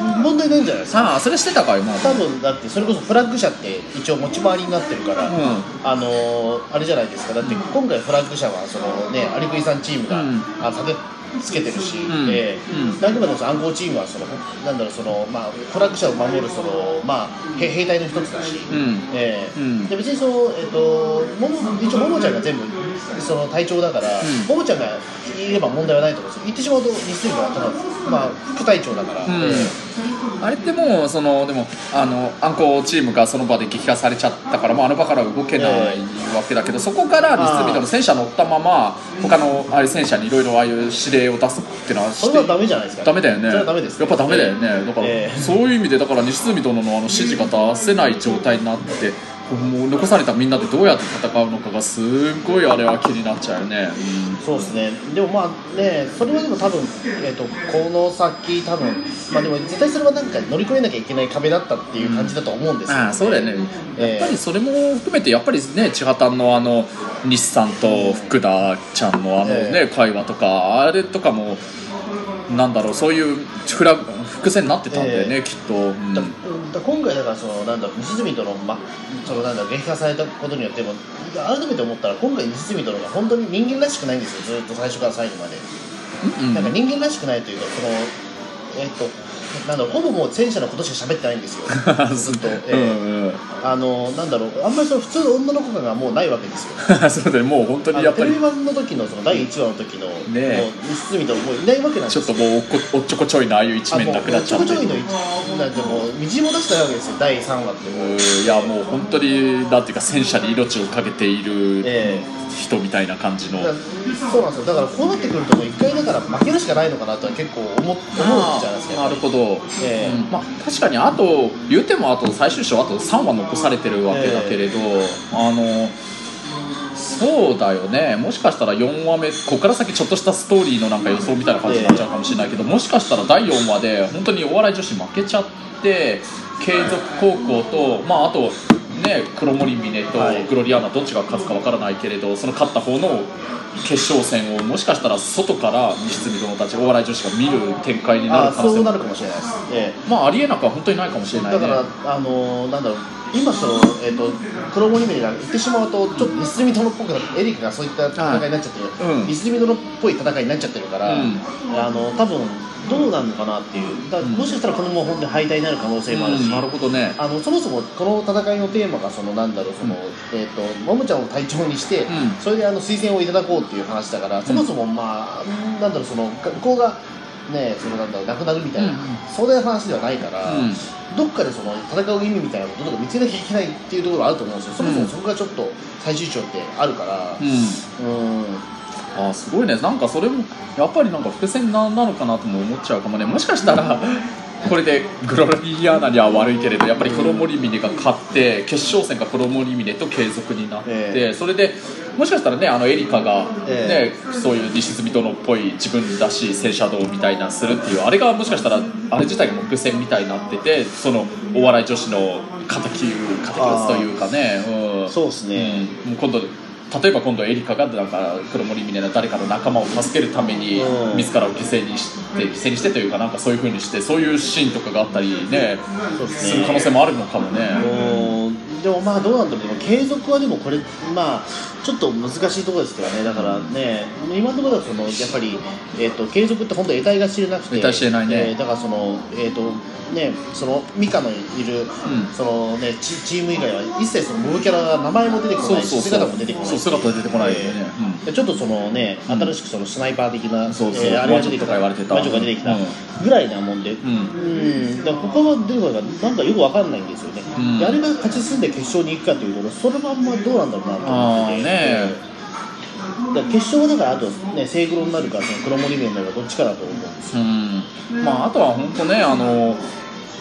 問題ないんじゃないですか？さあそれしてたかいもう多分だってそれこそフラッグ車って一応持ち回りになってるから、うん。あのーあれじゃないですか？だって今回フラッグ車はそのねアリクイさんチームが、うん。あつけてるし、ん。えうん。ーあくまでもその暗号チームはそのなんだろうそのまあフラッグ車を守るそのまあ兵兵隊の一つだし、うん。えーうんで別にそのえっ、ともも一応ももちゃんが全部その隊長だから、ん。ももちゃんがいれば問題はないと思うんですよ。言ってしまうと西村はただまあ副隊長だから、ん。えあれってもうそのでもあの暗号チームがその場で撃破されちゃったからもうあの場から動けないえわけだけど、そこからリスビトの戦車乗ったまま他のあれ戦車にいろいろああいう指令を出すってのはそれはダメじゃないですか。ダメだよね。それはダメです。やっぱダメだよね。だから、ええ。そういう意味でだから西住殿のあの指示が出せない状態になってもう残されたみんなでどうやって戦うのかがすっごいあれは気になっちゃうよね、そうですね、でもまあね、それはでも多分、えー、とこの先、多分まあでも絶対それはなんか乗り越えなきゃいけない壁だったっていう感じだと思うんですよ、ああそうだよね、ええやっぱりそれも含めてやっぱりね千畑のあの日産と福田ちゃんのあのね、え。会話とかあれとかもなんだろうそういうフラ伏線になってたんだよね、ええ。きっと、うん。だだ今回だからそのなんだろう西住とのまそのなんだろう撃破されたことによっても改めて思ったら今回西住とのが本当に人間らしくないんですよずっと最初から最後まで、うん。なんか人間らしくないというかそのえっとなんだろうほぼもう戦車のことしか喋ってないんですよ。ずっと、ええうん。うんあのなんだろうあんまりその普通の女の子がもうないわけですよ。そうだねもう本当にやっぱり。テレビ版の時のその第1話の時の、ねえ。もともういないわけなんですよ。ちょっともうおっこおっちょこちょいなああいう一面なくなっちゃって。あもうちょこちょいの一なんてもうみじんも出してないわけですよ第3話ってもう、うん。いやもう本当になんていうか戦車に命をかけているえ人みたいな感じの、そうなんですよ。だからこうなってくるともう一回だから負けるしかないのかなとは結構思思うじゃないですかなるほど、ええ。うんまあ、確かにあと言うてもあと最終章あと3話残されてるわけだけれど、あのそうだよね。もしかしたら4話目ここから先ちょっとしたストーリーのなんか予想みたいな感じになっちゃうかもしれないけど、もしかしたら第4話で本当にお笑い女子負けちゃって継続高校とまああとね黒森峰とはい。グロリアーナどっちが勝つかわからないけれどその勝った方の決勝戦をもしかしたら外から西住殿たちお笑い女子が見る展開になある可能性も。そうなるかもしれないです、えまあありえなくは本当にないかもしれないね。えだからあのなんだろう今その、えっと黒森峰が言ってしまうとちょっと西住殿っぽくなってエリックがそういった戦いになっちゃってる、うん西住殿っぽい戦いになっちゃってるから、うん。あの多分どうなるのかなっていう。だもしかしたらこのもう本当に敗退になる可能性もあるし、うんなるほどね。あのそもそもこの戦いのテーマがそのなんだろうその、えっ、とももちゃんを隊長にして、ん。それであの推薦をいただこうっていう話だから、そもそもまあなんだろうその学校がねそのなんだろうなくなるみたいな、うんうん。そういう話ではないから、うん。どっかでその戦う意味みたいなこととか見つけなきゃいけないっていうところがあると思うんですよ。そもそもそこがちょっと最終章ってあるから、うん。うん。あーすごいね。なんかそれもやっぱりなんか伏線ななのかなとも思っちゃうかもね。もしかしたらこれでグロリアーナには悪いけれどやっぱり黒森峰が勝って決勝戦が黒森峰と継続になって、えそれでもしかしたらねあのエリカが、ねえ。そういう西住殿っぽい自分らしい戦車道みたいなするっていうあれがもしかしたらあれ自体が伏線みたいになっててそのお笑い女子の敵敵討つというかね、うん、そうですね。うん、もう今度例えば今度エリカがなんか黒森峰の誰かの仲間を助けるためにうん。自らを犠牲にして犠牲にしてというかなんかそういう風にしてそういうシーンとかがあったりねそうでする可能性もあるのかもね。うん。でもまあどうなんだろう。でも継続はでもこれまあちょっと難しいところですけどね。だからね今のところはそのやっぱり、えー、と継続って本当得体が知れなくて。得体知れないね。えーだからそのえっ、とねそのミカのいる、ん。そのねチチーム以外は一切そのモブキャラが名前も出てこないし姿も出てこない。そう姿出てこないよね、でちょっとそのね、新しくそのスナイパー的な、そうそう。えーあれが出てき魔女とか言われてた。魔女が出てきた。うんぐらいなもんで、ん。うん、だから他は出てこないから、なんかよくわかんないんですよね、うん。であれが勝ち進んで決勝に行くかというと、それはあんまどうなんだろうなと思って。て、あーねだ決勝はだから、あとね、セイグロになるか、その黒森面になるか、どっちかだと思うんですよ。うん。まあ、あとは本当ねあの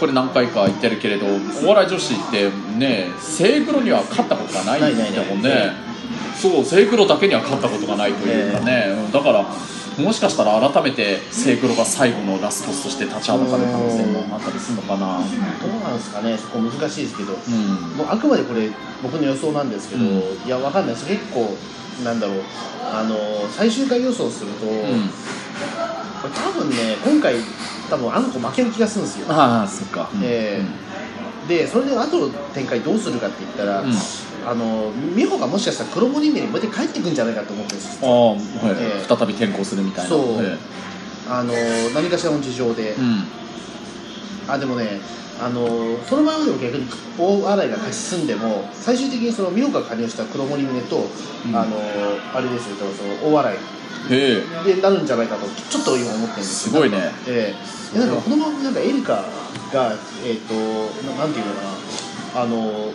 これ何回か言ってるけれどお笑い女子ってねセイグロには勝ったことがないんだないないない。もんねそうセイグロだけには勝ったことがないというかね、うん。だからもしかしたら改めてセイグロが最後のラスボスとして立ちはだかる可能性もあったりするのかな。どうなんですかね、そこ難しいですけど、うん。もうあくまでこれ、僕の予想なんですけど、うん。いや、わかんないです、結構、なんだろう、あの最終回予想すると、うん。これ多分ね今回多分あの子負ける気がするんですよ、ああそっか、うん。えでそれで後の展開どうするかって言ったら、うん。あの美穂がもしかしたら黒森目にもう一回帰ってくんじゃないかと思ってるんですあよ。あ、はい。ええ。再び転校するみたいな。そう。えあの何かしらの事情で、あでもねあのそのままでも逆に大洗が勝ち進んでも最終的にその美穂が加入した黒森宗と、うん。あのあれですよその大洗でなるんじゃないかとちょっと今思ってるんですすごいね。ええ。でなんかこのままなんかエリカがえっ、とななんていうのかな。あの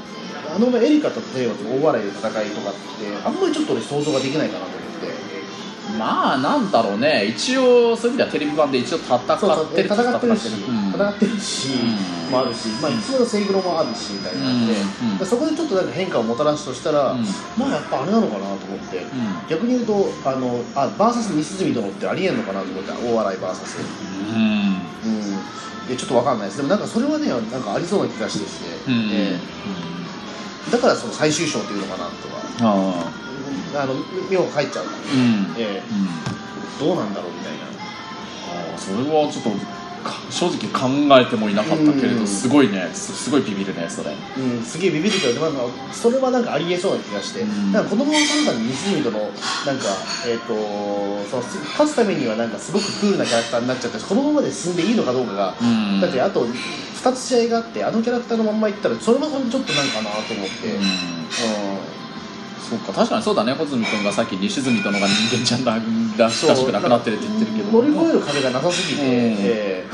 あのエリカと例えば大洗で戦いとかってあんまりちょっと俺想像ができないかなと思ってまあなんだろうね。一応そういう意味ではテレビ版で一応戦ってる戦ってるし、うん戦ってるし、うん。もあるし、まあ、いつものセイグロもあるしみたいなので、うんうん。でそこでちょっとなんか変化をもたらすとしたら、うん。まあやっぱあれなのかなと思って、う逆に言うとあのあバーサス西住殿ってありえんのかなと思って大洗バーサス。んうん。うん。でちょっとわかんないです。でもなんかそれはねなんかありそうな気がしてきて、うん。ええ。だからその最終章っていうのかなとかあの妙が帰っちゃう。から、うん。ええ。どうなんだろうみたいな。あーそれはちょっとか正直考えてもいなかったけれうん。どすごいね。すすごいビビるねそれ。うん、すげえビビるけど、まあ、それはなんかありえそうな気がして、うん。なんか子供の頃から西住とのなんか、えー、とその勝つためにはなんかすごくクールなキャラクターになっちゃってこのままで進んでいいのかどうかが、うん。だってあと2つ試合があってあのキャラクターのまんまいったらそれはそれでちょっとなんかなと思って、うん。うんそうか確かにそうだね穂積君がさっき西住殿が人間ちゃんだらしくなくなってるって言ってるけど乗り越える壁がなさすぎて、うん。え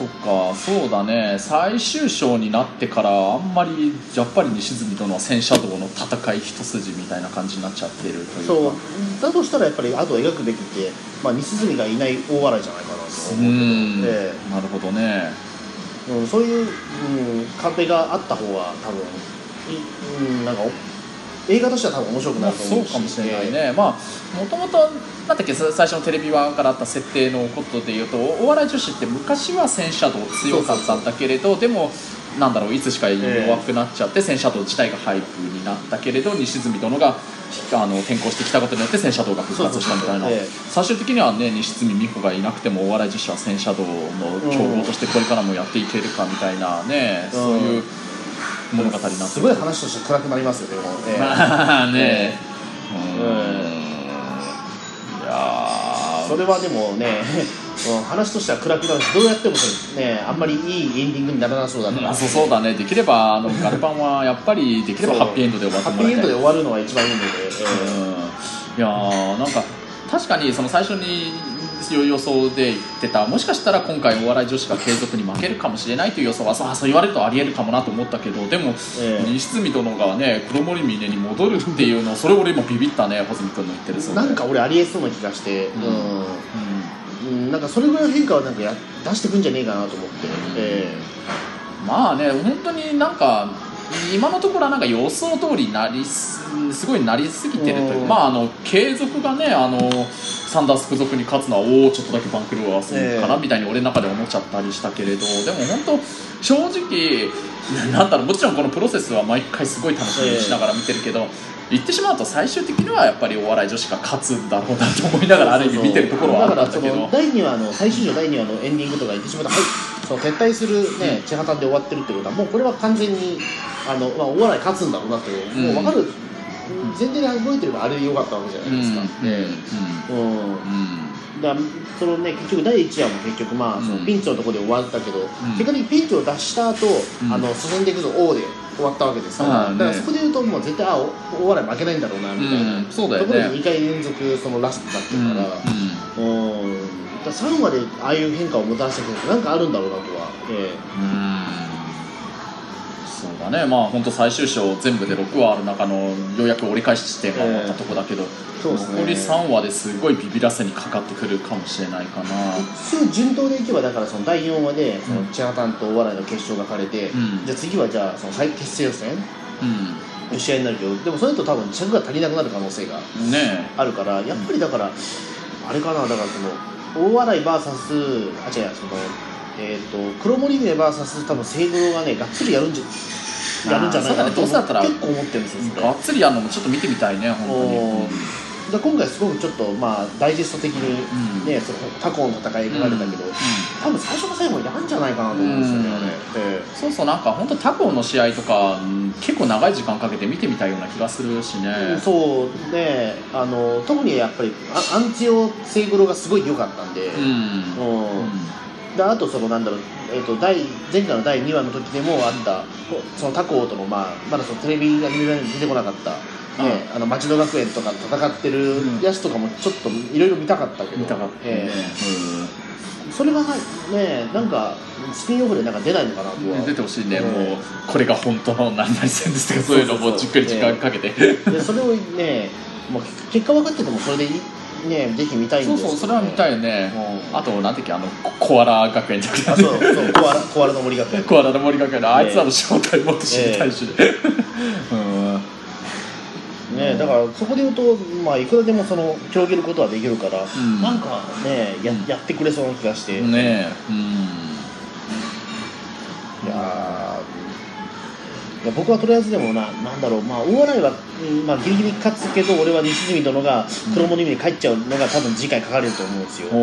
そっかそうだね。最終章になってからあんまりやっぱり西住殿は戦車道の戦い一筋みたいな感じになっちゃってるというそう。だとしたらやっぱりあと描くべきって、まあ、西住がいない大笑いじゃないかなとう思うん。えなるほどね。えうん、そういう、うん、壁があった方が多分い、うん、なんかお映画としては多分面白くなまあると思うし、そうかもしれないね、まあもともとなんだっけさ最初のテレビ版からあった設定のことでいうとお笑い女子って昔は戦車道強かったんだけれどでもなんだろういつしか弱くなっちゃって戦車道自体がハイプになったけれど西住殿があの転校してきたことによって戦車道が復活したみたいな。最終的にはね西住美穂がいなくてもお笑い女子は戦車道の強豪としてこれからもやっていけるかみたいなね、うん。そういう物語になってすごい話として暗くなりますよね、でもええまあね。えうん。いやー。それはでもね、うん話としては暗くなるし、どうやってもね、あんまりいいエンディングにならなそうだから、あそうそうだね。できればあのガルパンはやっぱりできればハッピーエンドで終わってハッピーエンドでもらいたい終わるのが一番いいので、うん。いやーなんか確かにその最初に予想で言ってたもしかしたら今回お笑い女子が継続に負けるかもしれないという予想はそうそう言われるとありえるかもなと思ったけどでも、ええ西住殿がね黒森峰に戻るっていうのそれ俺今ビビったね穂積君の言ってるそれなんか俺ありえそうな気がして、うん。うん。うんなんかそれぐらいの変化はなんかや出してくんじゃねえかなと思って、え。まあね本当になんか今のところはなんか予想通りになりすすごいなりすぎてるといううん。まああの継続がねあのサンダース付属に勝つのはおおちょっとだけ番狂わすかなええみたいに俺の中で思っちゃったりしたけれどでも本当正直 なんだろうもちろんこのプロセスは毎回すごい楽しみにしながら見てるけど、言ってしまうと最終的にはやっぱりお笑い女子が勝つんだろうなと思いながらある意味見てるところはあったんだけど第2話の最終章第2話のエンディングとか言ってしまうと、はい、その撤退するね、千畑で終わってるってことは、もうこれは完全にあの、まあ、お笑い勝つんだろうなと、うん。もう分かる、前提で動いてればあれでよかったわけじゃないですか。だそのね、結局第1話も結局、まあ、そのうんピンチのところで終わったけど、ん。結果的にピンチを脱した後、うん。あの進んでいくぞ王で終わったわけですから、ね。だからそこで言うともう絶対あおお笑い負けないんだろうなみたいな、うん。そうだよね。ところで2回連続そのラストだってるから、うん、だから3話でああいう変化をもたらしてくるとなんかあるんだろうなとは、えうん。そうだね。まあ本当最終章全部で6話ある中のようやく折り返し地点が終わったとこだけど、そうですね。残り3話ですごいビビらせにかかってくるかもしれないかな。え一応順当でいけばだからその第4話でその千葉丹とお笑いの決勝がかれて、うん。じゃあ次はじゃあその最決勝予選うの試合になるけどでもそれと多分尺が足りなくなる可能性がんねあるからやっぱりだからあれかなだからその大笑い VS あ違うそのえっ、と黒森峰 VS 多分セイグロがねがっつりやるんじゃやるんじゃないかなとね結構思ってるんですよがっつりやるのもちょっと見てみたいね本当に、おーだから今回すごくちょっとまあダイジェスト的にね、その他校の戦い描かれたけど、多分最初の最後やるんじゃないかなと思うんですよね、うん。そうそうなんか本当他校の試合とかうん結構長い時間かけて見てみたいような気がするしね、えそうね。あの特にやっぱりあアンチオセイグロがすごい良かったんで、うん。うん。であとそのなんだろう、えー、と第前回の第2話の時でもあった、その他校との、まあ、まだそのテレビアニメで出てこなかった、ねあの町野学園とか戦ってるうん。やつとかもちょっといろいろ見たかったけど。見たかったね、ええ。それがねなんかスピンオフでなんか出ないのかなとは。うん出てほしいね、ええもうこれが本当の何々戦ですとかそういうのもじっくり時間かけて、でそれをねもう結果分かっててもそれでいい？ねぜひ見たいんそうそうそれは見たいよね、うん。あとなんていうっけあのココアラ学園じゃなくてあそうそうコアラコアラの森学園。コアラの森学園。のあいつらの正体もっと知りたいし ね、うん。ね、だからそこで言うと、まあ、いくらでもその広げることはできるから、ん。なんかねややってくれそうな気がして、いねえ。うん。やいや僕はとりあえずでもななんだろうまあ大洗は、うんまあ、ギリギリ勝つけど俺は西住殿が黒森に帰っちゃうのが多分次回書かれると思うんですよ、う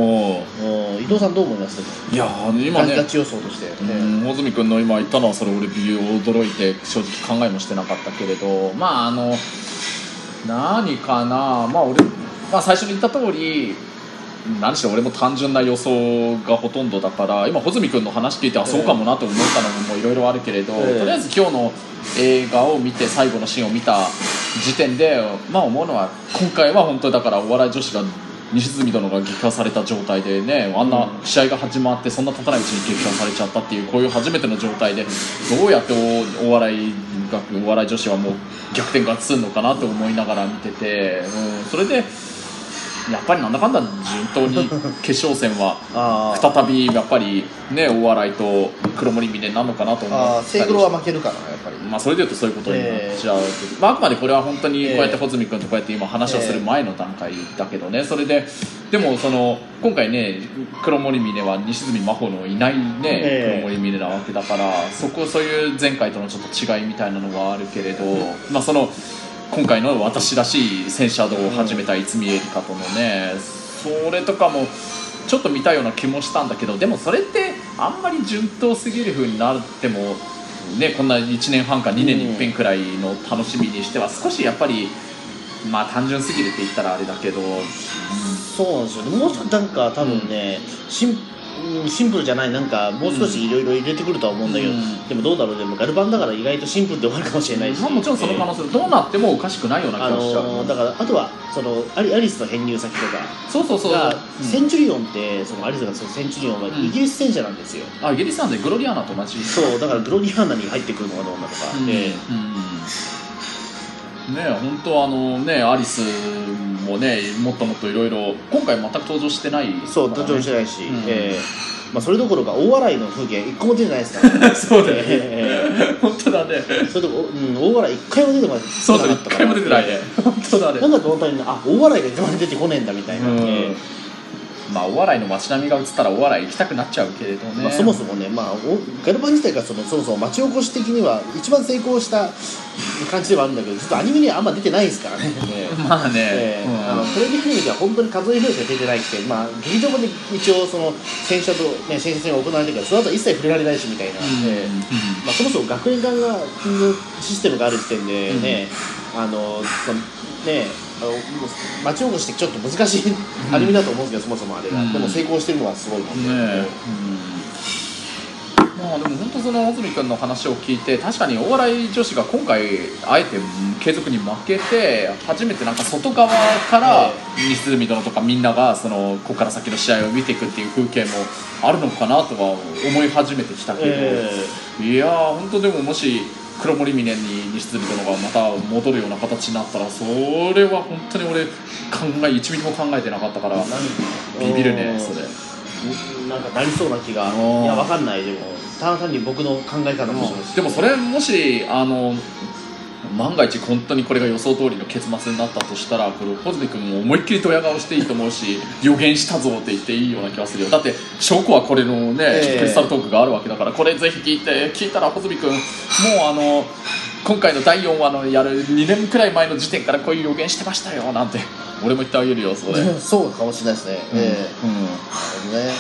ん伊藤さんどう思います？いやー今ね。ガチ予想として、うん穂積君の今言ったのはそれ俺驚いて正直考えもしてなかったけれどまああの何かなまあ俺、まあ、最初に言った通り何しろ俺も単純な予想がほとんどだから今穂積君の話聞いてあそうかもなと思ったのもいろいろあるけれど、ええ。とりあえず今日の映画を見て最後のシーンを見た時点でまあ思うのは今回は本当にだからお笑い女子が西住殿が撃破された状態でねあんな試合が始まってそんな経たないうちに撃破されちゃったっていうこういう初めての状態でどうやっておお笑いがお笑い女子はもう逆転がするのかなと思いながら見てて、うん、それでやっぱりなんだかんだ順当に決勝戦は 再びやっぱりね大笑いと黒森峰なのかなと思あーったりセイグロは負けるからなやっぱり。まあ、それでいうとそういうことになっちゃうけど、まあ、あくまでこれは本当にこうやって穂積君とこうやって今話をする前の段階だけどね。それででもその今回ね黒森峰は西住真帆のいないね、ええ。黒森峰なわけだからそこそういう前回とのちょっと違いみたいなのはあるけれど、まあその今回の私らしい戦車道を始めた逸見エリカとのねそれとかもちょっと見たような気もしたんだけどでもそれってあんまり順当すぎる風になっても、ね、こんな1年半か2年に一遍くらいの楽しみにしては少しやっぱりまあ単純すぎるって言ったらあれだけど、そうなんですよね。もうちょっとなんか多分ね、うんシンプルじゃないなんかもう少しいろいろ入れてくるとは思うんだけど、うん。でもどうだろうでもガルバンだから意外とシンプルで終わるかもしれないし、まあ、もちろんその可能性どうなってもおかしくないような気あがしちゃう、のーだからあとはそのアリアリスの編入先とか。そうそうそうが、うん。センチュリオンってそのアリスがそのセンチュリオンはんイギリス戦車なんですよ、あイギリスなんでグロリアーナと同じ。そうだからグロリアーナに入ってくるのがどうなのか、うん。えうんね本当あのねアリスもねもっともっといろいろ今回全く登場してないえそう登場してないし、うん。ええ。まあ、それどころか大笑いの風景一個も出てないですから、そうだよね。え本当だね。えそれと、うん、大笑い一回も出てこない。そうだね。一回も出てないね。本当だね。なんかどのタイミングであ大笑いが一番出てこねえんだみたいな、うん。えまあお笑いの街並みが映ったらお笑い行きたくなっちゃうけれどね、えまあ、そもそもね、まあ、おガルバン自体がそのそもそも町おこし的には一番成功した 感じではあるんだけど実はアニメにはあんま出てないですからね、え えまあね、ええ。うん。あのテレビアニメでは本当に数えぐらいしか出てないって、まあ、劇場もで一応その戦車と、ね、戦車戦が行われてるからその後は一切触れられないしみたいな、ええ。まあ、そもそも学園間がのシステムがある時点でね、あのそのね町おこしってちょっと難しいアニメだと思うんですけど、そもそもあれが、うん。でも成功してるのはすごいもんねえ、まあでも本当その穂積君の話を聞いて確かにお笑い女子が今回あえて継続に負けて初めてなんか外側から西住殿とかみんながそのここから先の試合を見ていくっていう風景もあるのかなとは思い始めてきたけど、え。いやー本当でももし黒森峰に西住殿がまた戻るような形になったらそれは本当に俺考え1ミリも考えてなかったからビビるねそれ。うんなんかなりそうな気が。うんいやわかんないでも。ただ単に僕の考え方もそうでもそれもしあの万が一本当にこれが予想通りの結末になったとしたらこれ穂積君も思いっきりドヤ顔していいと思うし予言したぞって言っていいような気がするよ。だって証拠はこれのね、ええ。クリスタルトークがあるわけだからこれぜひ聞いて聞いたら穂積君もうあの今回の第4話のやる2年くらい前の時点からこういう予言してましたよなんて俺も言ってあげるよそれ、うんそうかもしれないですね、ええ。うん。なるほどね。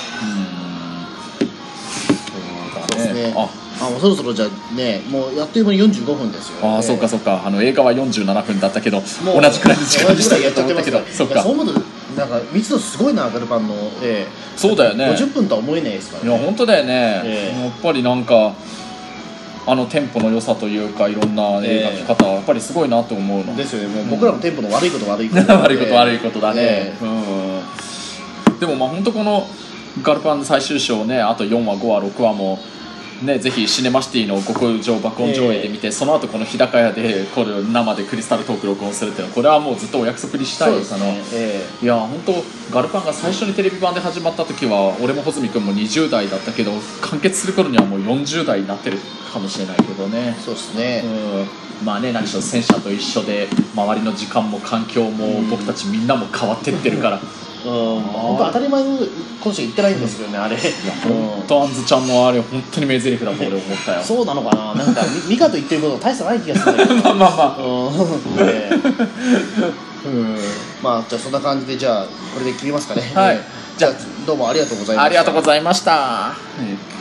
そうですね。ああもうそろそろじゃあねもうやってる間に45分ですよああ、ええそうかそうか。あの映画は47分だったけど同じくらいの時間にした。やっちゃってますけど。そっか。そう思うとなんか密度すごいなガルパンの、ええそうだよね。50分とは思えないですからいや本当だよね、ええ。やっぱりなんかあのテンポの良さというかいろんな映画の方はやっぱりすごいなと思うの、ですよね。もう僕らのテンポの悪いこと悪いこと 悪いこと悪いことだね、えうん。でもまあ本当このガルパン最終章ねあと4話5話6話もね、ぜひシネマシティの極上爆音上映で見て、その後この日高屋でこれ生でクリスタルトーク録音するっていうのはこれはもうずっとお約束にしたいですね。えいや本当ガルパンが最初にテレビ版で始まった時は俺も穂積君も20代だったけど完結する頃にはもう40代になってるかもしれないけどね。えそうですね、うん。まあね何しろ戦車と一緒で周りの時間も環境も僕たちみんなも変わってってるから、うん本当当たり前のことしか言ってないんですけどねあれ。うん。本当あんずちゃんのあれ本当に名台詞だと俺思ったよ。そうなのかな？なんかみミカと言ってること大差ない気がするんだけど。まあまあまあ。まあじゃあそんな感じでじゃあこれで切りますかね。はい。じゃあどうもありがとうございました。ありがとうございました、えー